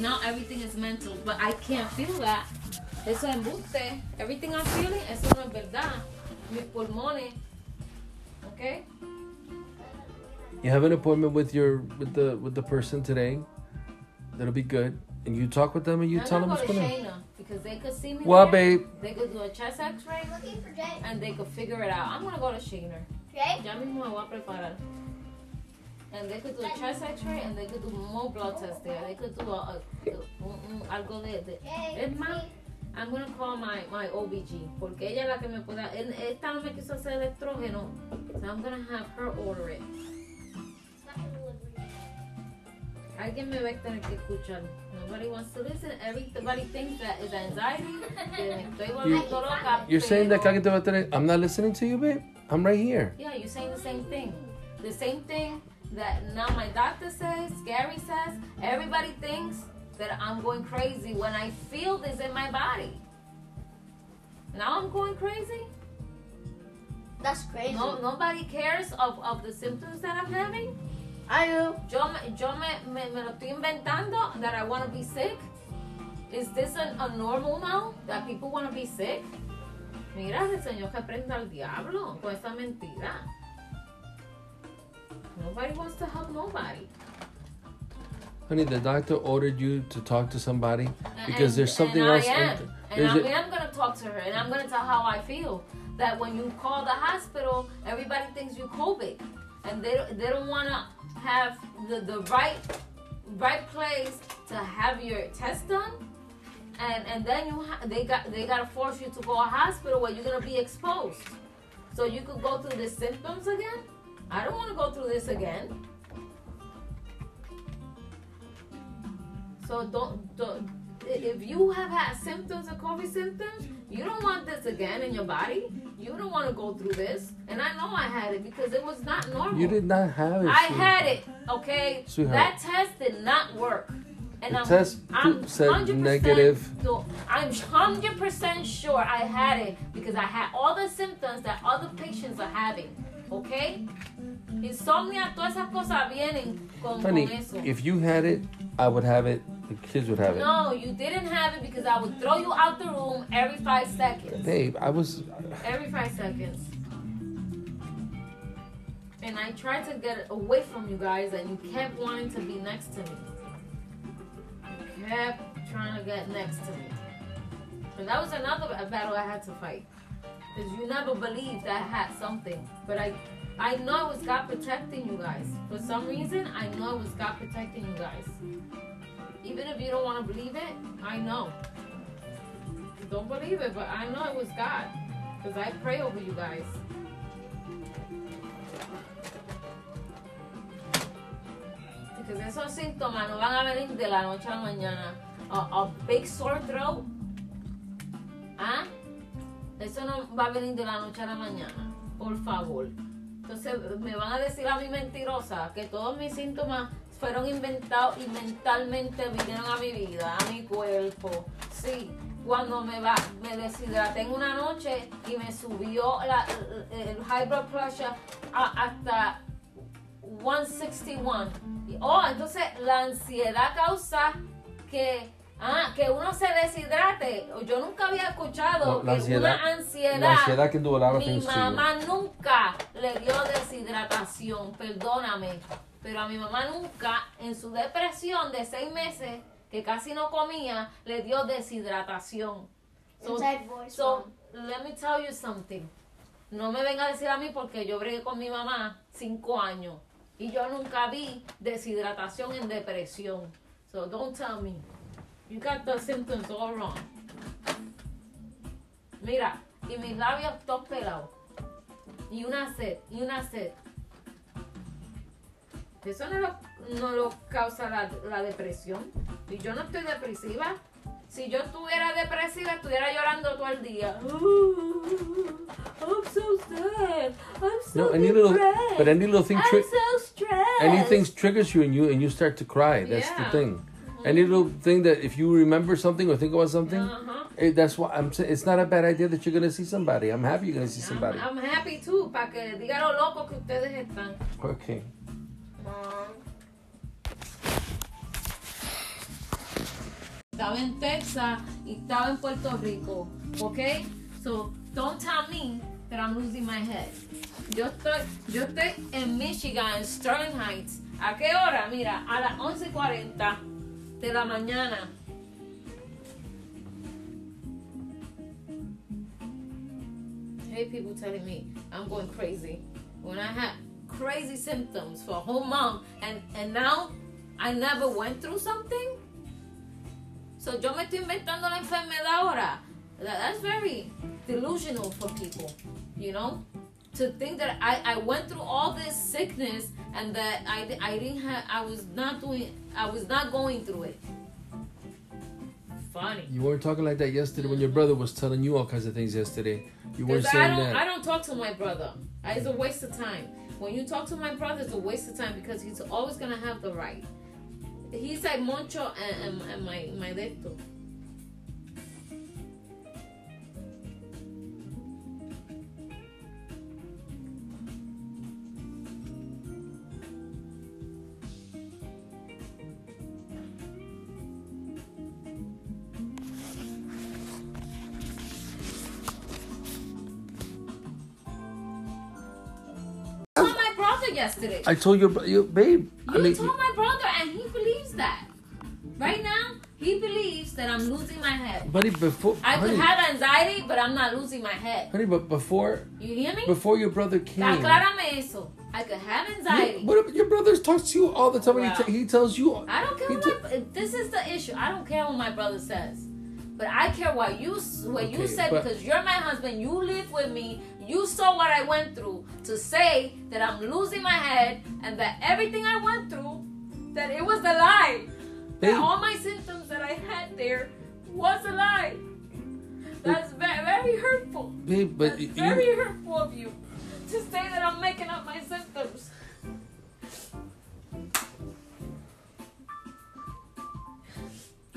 now everything is mental, but I can't feel that. Eso es embuste. Everything I'm feeling, eso no es verdad. Mis pulmones. Okay? You have an appointment with your with the with the person today. That'll be good. And you talk with them and you I'm tell them gonna what's go to going on. Shayna because they could see me. Well, there. babe. They could do a chest X-ray Looking for Jay. and they could figure it out. I'm gonna go to Shayna. Jay? Ya mismo me voy a preparar. And they could do a chest X-ray and they could do more blood tests there. They could do a, a, a- algo de, de. Es más, I'm gonna call my, my OBG porque ella es la que me pueda. Esta no me quiso hacer el estrógeno, so I'm gonna have her order it. Alguien me va a tener que escuchar. Nobody wants to listen. Everybody thinks that is anxiety. que estoy volviendo loca. You're saying that alguien te va a tener- I'm not listening to you, babe. I'm right here. Yeah, you're saying the same thing. The same thing that now my doctor says, Gary says, everybody thinks that I'm going crazy when I feel this in my body. Now I'm going crazy? That's crazy. No, nobody cares of, of the symptoms that I'm having? I do. Yo, yo me, me, me lo estoy inventando that I want to be sick? Is this a, a normal now that people want to be sick? Mira, el Señor que prenda al diablo con esa mentira. Nobody wants to help nobody. Honey, the doctor ordered you to talk to somebody because And- there's something and else. I am. in- And I am gonna talk to her, and I'm gonna tell how I feel. That when you call the hospital, everybody thinks you're COVID, and they they don't wanna have the, the right right place to have your test done, and and then you ha- they got they gotta force you to go to a hospital where you're gonna be exposed, so you could go through the symptoms again. I don't want to go through this again. So don't, don't if you have had symptoms of COVID symptoms, you don't want this again in your body. You don't want to go through this. And I know I had it because it was not normal. You did not have it. I sweetheart. had it, okay? Sweetheart. That test did not work. And The I'm, test I'm said 100% negative. I'm 100% sure I had it because I had all the symptoms that other patients are having, okay? Insomnia, todas esas cosas vienen con, Honey, con eso. if you had it, I would have it. The kids would have it. No, you didn't have it because I would throw you out the room every five seconds. Babe, I was. Every five seconds. And I tried to get away from you guys, and you kept wanting to be next to me. You kept trying to get next to me. And that was another battle I had to fight. Because you never believed I had something. But I I know it was God protecting you guys. For some reason, I know it was God protecting you guys. Even if you don't want to believe it, I know. Don't believe it, but I know it was God. Because I pray over you guys. Because esos síntomas no van a venir de la noche a la mañana. A, a big sore throat. Eso no va a venir de la noche a la mañana. Por favor. Entonces me van a decir a mí mentirosa que todos mis síntomas fueron inventados y mentalmente vinieron a mi vida, a mi cuerpo. Sí, cuando me va, me deshidraté en una noche y me subió la- el high blood pressure a- hasta 161. Y- Oh, entonces la ansiedad causa que, ah, que uno se deshidrate. Yo nunca había escuchado la que ansiedad- una ansiedad. La ansiedad Mi mamá nunca le dio deshidratación, perdóname. Pero a mi mamá nunca, en su depresión de seis meses, que casi no comía, le dio deshidratación. So, let me tell you something. No me venga a decir a mí porque yo bregué con mi mamá cinco años. Y yo nunca vi deshidratación en depresión. So don't tell me. You got the symptoms all wrong. Mira, y mis labios todos pelados. Y una sed, y una sed. Eso no lo, no lo causa la, la depresión. Y yo no estoy depresiva. Si yo estuviera depresiva, estuviera llorando todo el día. I'm so sad. I'm so No, any little, but any little thing, I'm tri- so stressed. anything triggers you and you and you start to cry. That's the Yeah. thing. Any little thing that if you remember something or think about something, Uh-huh. eh, that's why I'm saying it's not a bad idea that you're gonna see somebody. I'm happy you're gonna see somebody. I'm, I'm happy too, para que diga lo loco que ustedes están. Okay. estaba en Texas y estaba en Puerto Rico. ¿Ok? So, don't tell me that I'm losing my head. Yo estoy, yo estoy en Michigan, en Sterling Heights. ¿A qué hora? Mira, a las 11.40 de la mañana. Hey, people telling me I'm going crazy. When I had crazy symptoms for a whole month and, and now I never went through something. So yo me estoy inventando la enfermedad ahora. That, that's very delusional for people, you know? To think that I, I went through all this sickness and that I, I didn't have, I was not doing, I was not going through it. Funny. You weren't talking like that yesterday when your brother was telling you all kinds of things yesterday. You weren't Because I saying don't, that. I don't talk to my brother. It's a waste of time. When you talk to my brother, it's a waste of time because he's always gonna have the right. He's like Moncho and, and, and my my recto. Yesterday. I told your, bro- you, babe. You I mean, told my brother, and he believes that. Right now, he believes that I'm losing my head. buddy, before, I honey, could have anxiety, but I'm not losing my head. honey, but before, You hear me? before your brother came. Aclárame eso. I could have anxiety. You- what, your brother talks to you all the time. and He, t- he tells you. I don't care what t- my, this is the issue. I don't care what my brother says. But I care what you what you said but- because you're my husband. You live with me. You saw what I went through to say that I'm losing my head and that everything I went through, that it was a lie. That all my symptoms that I had there was a lie. That's very, very hurtful. babe, but That's you, very hurtful of you to say that I'm making up my symptoms.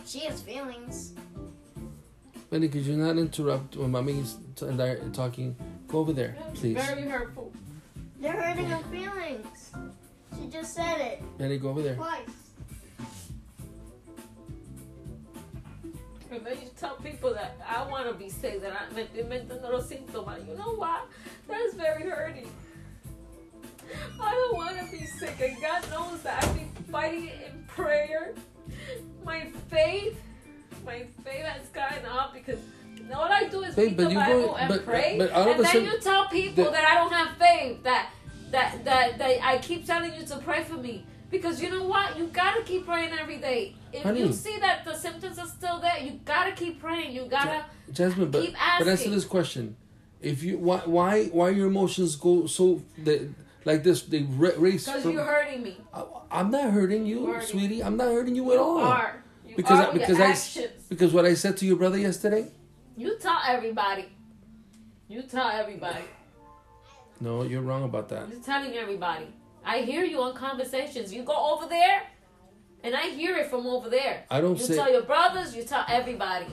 She has feelings. Benny, could you not interrupt when mommy's t- and I are talking? Go over there, please. very hurtful. They're hurting her feelings. She just said it Benny, go over there. twice. And then you tell people that I want to be sick, that I me estoy inventando los síntomas. You know what? That's very hurting. I don't want to be sick, and God knows that I've been fighting it in prayer. My faith, my faith has gotten up because all I do is read the you Bible go- and but- pray, but of and then you tell people the- that I don't have faith. That that that that I keep telling you to pray for me. Because you know what? You gotta keep praying every day. If Honey. you see that the symptoms are still there, you gotta keep praying. You gotta Jasmine, but Keep but answer this question: If you why why why your emotions go so they, like this they ra- race because you're hurting me. I, I'm not hurting you, Hurting. sweetie. I'm not hurting you at You all. are. You Because I- because I- Because what I said to your brother yesterday. You tell everybody. You tell everybody. No, you're wrong about that. You're telling everybody. I hear you on conversations. You go over there, and I hear it from over there. I don't You say. tell your brothers. You tell everybody.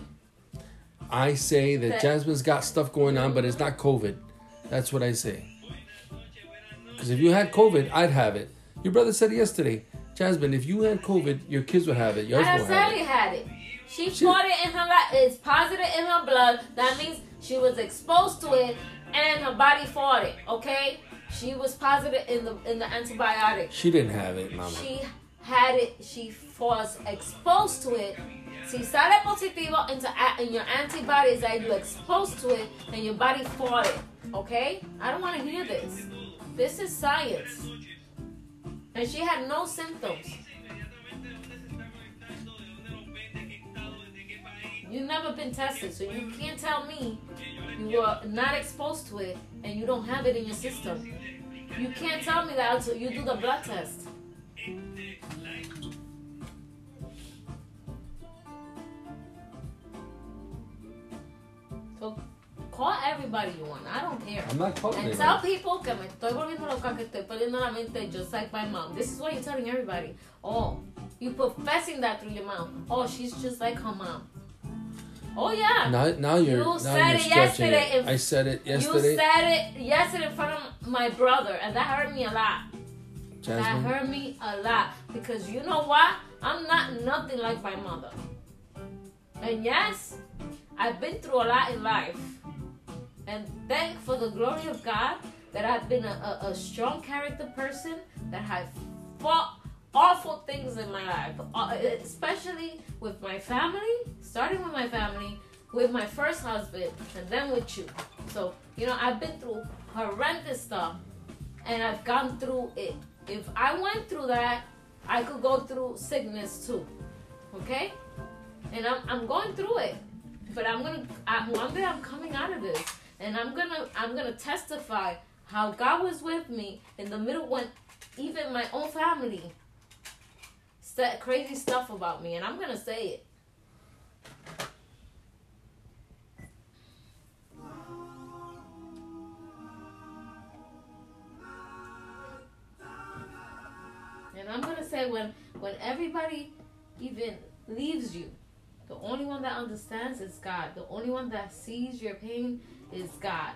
I say that That- Jasmine's got stuff going on, but it's not COVID. That's what I say. Because if you had COVID, I'd have it. Your brother said yesterday, Jasmine, if you had COVID, your kids would have it. Yours won't have Araceli it. had it. She She- fought it in her life. It's positive in her blood. That means she was exposed to it, and her body fought it. Okay, she was positive in the in the antibiotic. She didn't have it, Mama. She had it. She was exposed to it. Si sale positivo into a- in your antibodies that you exposed to it, and your body fought it. Okay, I don't want to hear this. This is science. And she had no symptoms. You've never been tested, so you can't tell me you were not exposed to it and you don't have it in your system. You can't tell me that until you do the blood test. Everybody you want. I don't care. I'm not calling And tell people que me estoy volviendo loca, que estoy perdiendo la mente just like my mom. This is what you're telling everybody. Oh, you professing that through your mouth. Oh, she's just like her mom. Oh yeah. Now, now you're You now said you're it stretching yesterday it. in- I said it yesterday. You said it yesterday in front of my brother, and that hurt me a lot. Jasmine? That hurt me a lot because you know what? I'm not nothing like my mother. And yes, I've been through a lot in life. And thank for the glory of God that I've been a, a, a strong character person that I've fought awful things in my life, uh, especially with my family, starting with my family, with my first husband, and then with you. So, you know, I've been through horrendous stuff and I've gone through it. If I went through that, I could go through sickness too. Okay? And I'm, I'm going through it. But I'm gonna I, one day I'm coming out of this and I'm gonna I'm gonna testify how God was with me in the middle when even my own family said crazy stuff about me and I'm gonna say it. And I'm gonna say when when everybody even leaves you, the only one that understands is God. The only one that sees your pain is God.